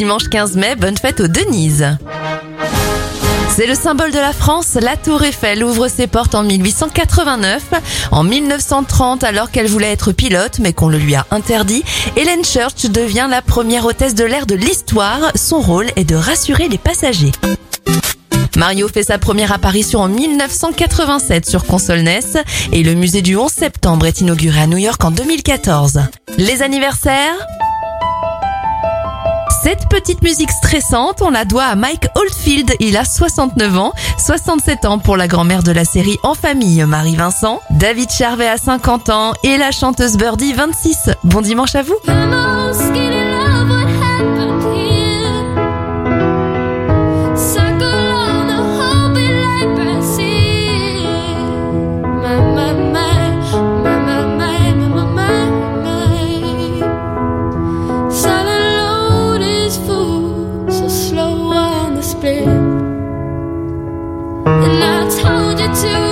Dimanche 15 mai, bonne fête aux Denise. C'est le symbole de la France. La Tour Eiffel ouvre ses portes en 1889. En 1930, alors qu'elle voulait être pilote, mais qu'on le lui a interdit, Helen Church devient la première hôtesse de l'air de l'histoire. Son rôle est de rassurer les passagers. Mario fait sa première apparition en 1987 sur console NES et le musée du 11 septembre est inauguré à New York en 2014. Les anniversaires? Cette petite musique stressante, on la doit à Mike Oldfield. Il a 69 ans, 67 ans pour la grand-mère de la série En famille, Marie-Vincent. David Charvet a 50 ans et la chanteuse Birdie 26. Bon dimanche à vous. to